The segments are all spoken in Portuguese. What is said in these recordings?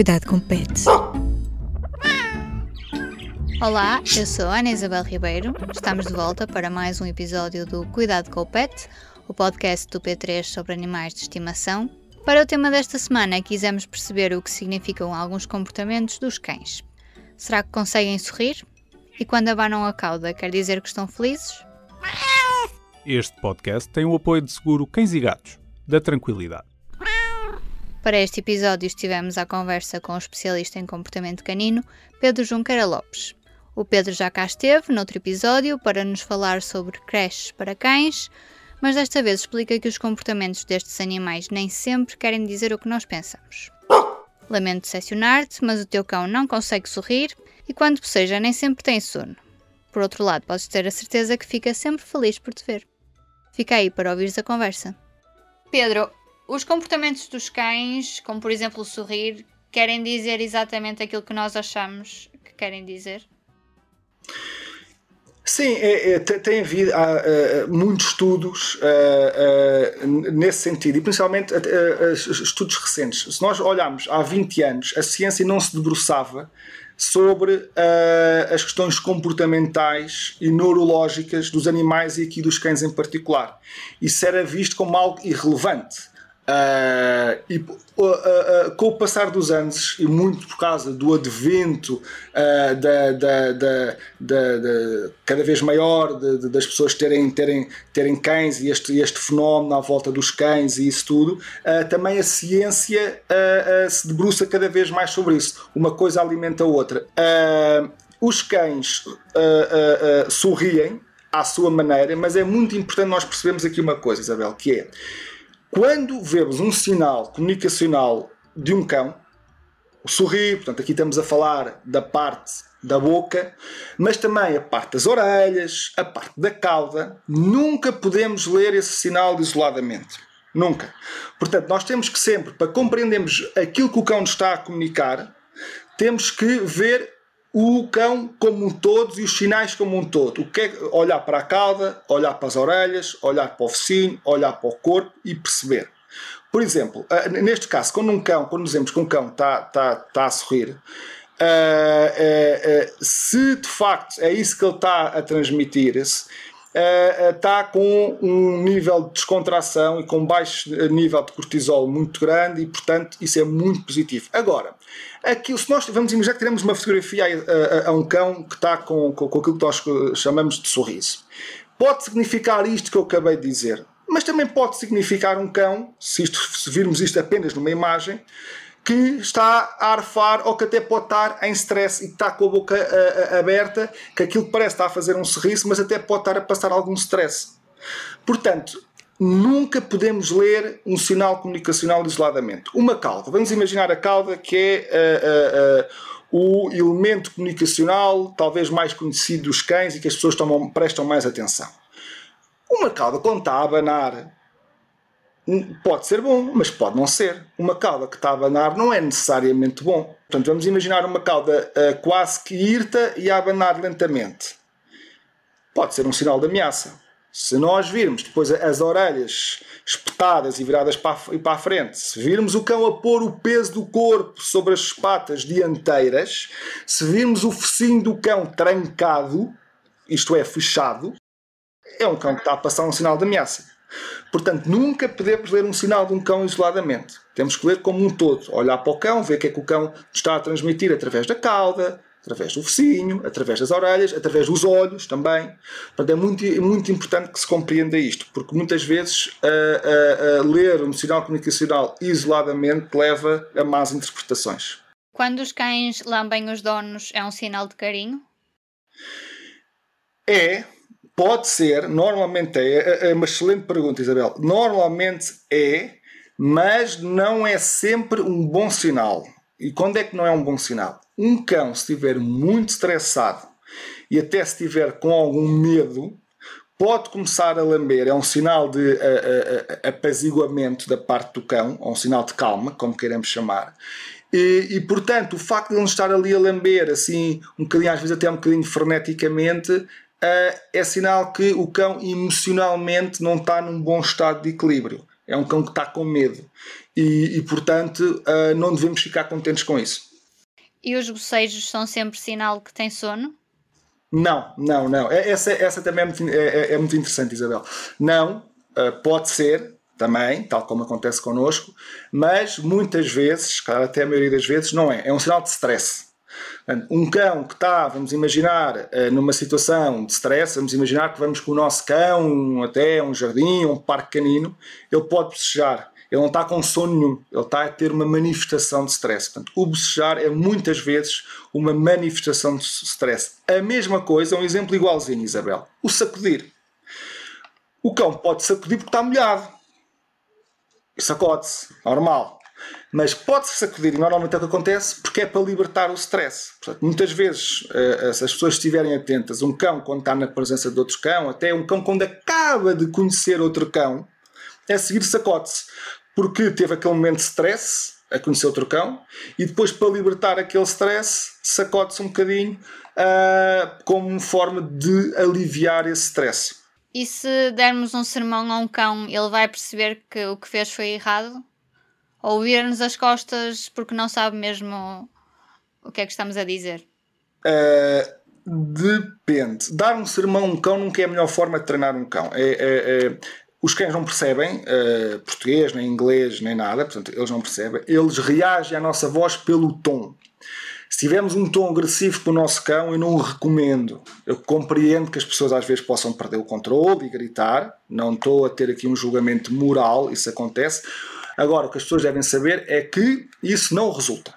Cuidado com pets. Olá, eu sou a Ana Isabel Ribeiro. Estamos de volta para mais um episódio do Cuidado com o Pet, o podcast do P3 sobre animais de estimação. Para o tema desta semana, quisemos perceber o que significam alguns comportamentos dos cães. Será que conseguem sorrir? E quando abanam a cauda, quer dizer que estão felizes? Este podcast tem o apoio de seguro Cães e Gatos, da Tranquilidade. Para este episódio estivemos à conversa com o especialista em comportamento canino, Pedro Junqueira Lopes. O Pedro já cá esteve, noutro episódio, para nos falar sobre creches para cães, mas desta vez explica que os comportamentos destes animais nem sempre querem dizer o que nós pensamos. Lamento decepcionar-te, mas o teu cão não consegue sorrir e quando boceja nem sempre tem sono. Por outro lado, podes ter a certeza que fica sempre feliz por te ver. Fica aí para ouvires a conversa. Pedro, os comportamentos dos cães, como por exemplo o sorrir, querem dizer exatamente aquilo que nós achamos que querem dizer? Sim, é, é, tem havido há, uh, muitos estudos uh, uh, nesse sentido, e principalmente estudos recentes. Se nós olharmos há 20 anos, a ciência não se debruçava sobre as questões comportamentais e neurológicas dos animais e aqui dos cães em particular. Isso era visto como algo irrelevante. Uh, e uh, uh, com o passar dos anos, e muito por causa do advento da, da, da, da, cada vez maior de, de, das pessoas terem, terem, terem cães e este, este fenómeno à volta dos cães e isso tudo, também a ciência se debruça cada vez mais sobre isso. Uma coisa alimenta a outra. os cães sorriem à sua maneira, mas é muito importante nós percebermos aqui uma coisa, Isabel, que é quando vemos um sinal comunicacional de um cão, o sorrir, portanto, aqui estamos a falar da parte da boca, mas também a parte das orelhas, a parte da cauda, nunca podemos ler esse sinal isoladamente. Nunca. Portanto, nós temos que sempre, para compreendermos aquilo que o cão nos está a comunicar, temos que ver o cão como um todo e os sinais como um todo. O que é olhar para a cauda, olhar para as orelhas, olhar para o focinho, olhar para o corpo e perceber. Por exemplo, ah, neste caso, quando um cão, quando dizemos que um cão está, está, está a sorrir, uh, uh, se de facto é isso que ele está a transmitir-se, está com um nível de descontração e com baixo nível de cortisol muito grande e, portanto, isso é muito positivo. Agora, Aquilo, se nós vamos imaginar que tiramos uma fotografia a, a, a um cão que está com, com, com aquilo que nós chamamos de sorriso. Pode significar isto que eu acabei de dizer, mas também pode significar um cão, se, isto, se virmos isto apenas numa imagem, que está a arfar ou que até pode estar em stress e está com a boca a, a, aberta, que aquilo que parece estar a fazer um sorriso, mas até pode estar a passar algum stress. Portanto, nunca podemos ler um sinal comunicacional isoladamente. Uma cauda, vamos imaginar a cauda que é uh, uh, uh, o elemento comunicacional talvez mais conhecido dos cães e que as pessoas tomam, prestam mais atenção. Uma cauda, quando está a abanar, pode ser bom, mas pode não ser. Uma cauda que está a abanar não é necessariamente bom. Portanto, vamos imaginar uma cauda quase que irta e a abanar lentamente. Pode ser um sinal de ameaça se nós virmos depois as orelhas espetadas e viradas para a, para a frente, se virmos o cão a pôr o peso do corpo sobre as patas dianteiras, se virmos o focinho do cão trancado, isto é, fechado, é um cão que está a passar um sinal de ameaça. Portanto, nunca podemos ler um sinal de um cão isoladamente. Temos que ler como um todo. Olhar para o cão, ver o que é que o cão está a transmitir através da cauda, através do focinho, através das orelhas, através dos olhos também. Portanto, é muito, muito importante que se compreenda isto, porque muitas vezes a, a, a ler um sinal comunicacional isoladamente leva a más interpretações. Quando os cães lambem os donos, é um sinal de carinho? É, pode ser, normalmente é, é, é uma excelente pergunta, Isabel. Normalmente é, mas não é sempre um bom sinal. E quando é que não é um bom sinal? Um cão, se estiver muito estressado e até se estiver com algum medo, pode começar a lamber. É um sinal de uh, uh, apaziguamento da parte do cão, ou um sinal de calma, como queiramos chamar. E, e, portanto, o facto de ele estar ali a lamber, assim, um bocadinho, às vezes até um bocadinho freneticamente, é sinal que o cão emocionalmente não está num bom estado de equilíbrio. É um cão que está com medo. E, e portanto, uh, não devemos ficar contentes com isso. E os bocejos são sempre sinal que tem sono? Não, não, não. É, essa, essa também é muito, é, é, é muito interessante, Isabel. Não, uh, pode ser também, tal como acontece connosco, mas muitas vezes, claro, até a maioria das vezes, não é. É um sinal de stress. Um cão que está, vamos imaginar, uh, numa situação de stress, vamos imaginar que vamos com o nosso cão até um jardim, um parque canino, ele pode bocejar ele não está com sono nenhum, ele está a ter uma manifestação de stress. Portanto, o bocejar é muitas vezes uma manifestação de stress. A mesma coisa, um exemplo igualzinho, Isabel. O sacudir. O cão pode sacudir porque está molhado. Sacode-se, normal. Mas pode-se sacudir, e normalmente é o que acontece, porque é para libertar o stress. Portanto, muitas vezes, eh, se as pessoas estiverem atentas, um cão, quando está na presença de outro cão, até um cão, quando acaba de conhecer outro cão, a seguir sacode-se porque teve aquele momento de stress a conhecer outro cão e depois para libertar aquele stress sacode-se um bocadinho uh, como forma de aliviar esse stress. E se dermos um sermão a um cão, ele vai perceber que o que fez foi errado? Ou vir-nos as costas porque não sabe mesmo o que é que estamos a dizer? Uh, depende. Dar um sermão a um cão nunca é a melhor forma de treinar um cão. É, é, é, os cães não percebem uh, português, nem inglês, nem nada, portanto, eles não percebem. Eles reagem à nossa voz pelo tom. Se tivermos um tom agressivo com o nosso cão, eu não o recomendo. Eu compreendo que as pessoas às vezes possam perder o controle e gritar. Não estou a ter aqui um julgamento moral, isso acontece. Agora, o que as pessoas devem saber é que isso não resulta.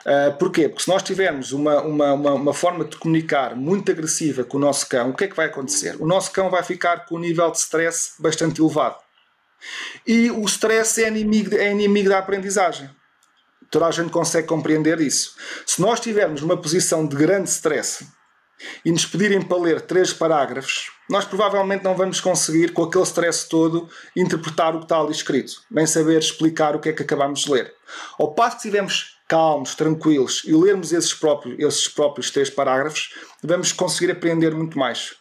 Uh, porquê? Porque se nós tivermos uma, uma, uma, uma, forma de comunicar muito agressiva com o nosso cão, o que é que vai acontecer? O nosso cão vai ficar com um nível de stress bastante elevado. E o stress é inimigo, é inimigo da aprendizagem. Toda a gente consegue compreender isso. Se nós estivermos numa posição de grande stress e nos pedirem para ler três parágrafos, nós provavelmente não vamos conseguir, com aquele stress todo, interpretar o que está ali escrito, nem saber explicar o que é que acabamos de ler. Ao passo que estivermos calmos, tranquilos e lermos esses próprios, esses próprios três parágrafos, vamos conseguir aprender muito mais.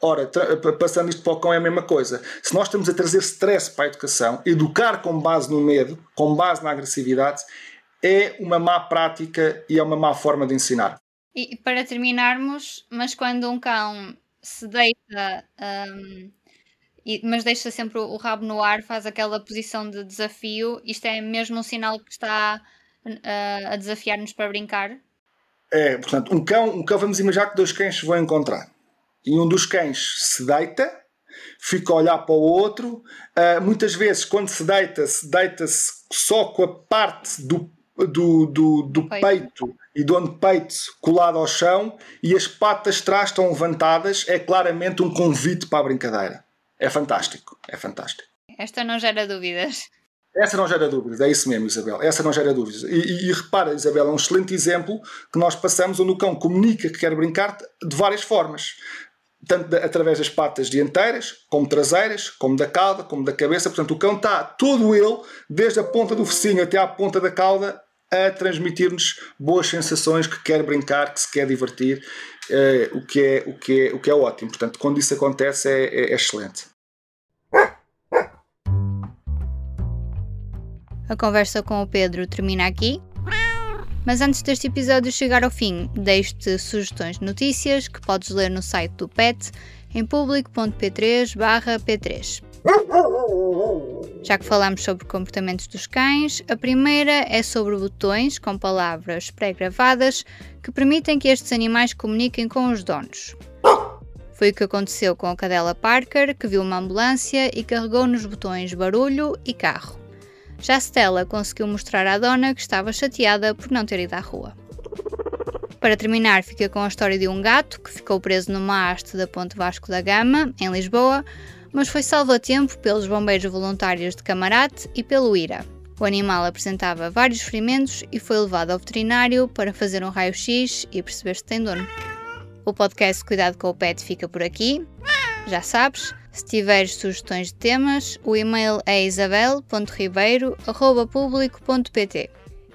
Ora, passando isto para o cão é a mesma coisa. Se nós estamos a trazer stress para a educação, educar com base no medo, com base na agressividade, é uma má prática e é uma má forma de ensinar. E para terminarmos, mas quando um cão se deita, um, e, mas deixa sempre o rabo no ar, faz aquela posição de desafio, isto é mesmo um sinal que está a desafiar-nos para brincar? É, portanto, um cão, um cão, vamos imaginar que dois cães se vão encontrar. E um dos cães se deita, fica a olhar para o outro. Uh, muitas vezes, quando se deita, se deita-se só com a parte do, do, do, do peito. peito e do antepeito colado ao chão e as patas trás estão levantadas. É claramente um convite para a brincadeira. É fantástico, é fantástico. Esta não gera dúvidas. Essa não gera dúvidas, é isso mesmo, Isabel. Essa não gera dúvidas. E, e, e, repara, Isabel, é um excelente exemplo que nós passamos onde o cão comunica que quer brincar de várias formas. Tanto de, através das patas dianteiras, como traseiras, como da cauda, como da cabeça. Portanto, o cão está todo ele, desde a ponta do focinho até à ponta da cauda, a transmitir-nos boas sensações, que quer brincar, que se quer divertir, eh, o, que é, o, que é, o que é ótimo. Portanto, quando isso acontece, é, é, é excelente. A conversa com o Pedro termina aqui. Mas antes deste episódio chegar ao fim, deixo-te sugestões de notícias que podes ler no site do PET em público.p3/p3. Já que falamos sobre comportamentos dos cães, a primeira é sobre botões com palavras pré-gravadas que permitem que estes animais comuniquem com os donos. Foi o que aconteceu com a cadela Parker, que viu uma ambulância e carregou nos botões barulho e carro. Já Stella conseguiu mostrar à dona que estava chateada por não ter ido à rua. Para terminar, fica com a história de um gato que ficou preso no haste da Ponte Vasco da Gama, em Lisboa, mas foi salvo a tempo pelos bombeiros voluntários de Camarate e pelo IRA. O animal apresentava vários ferimentos e foi levado ao veterinário para fazer um raio-x e perceber se tem dono. O podcast Cuidado com o Pet fica por aqui. Já sabes, se tiveres sugestões de temas, o e-mail é isabel.ribeiro.publico.pt.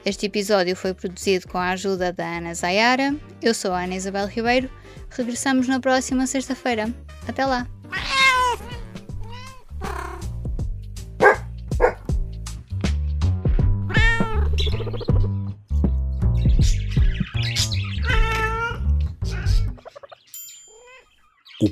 Este episódio foi produzido com a ajuda da Ana Zayara. Eu sou a Ana Isabel Ribeiro. Regressamos na próxima sexta-feira. Até lá!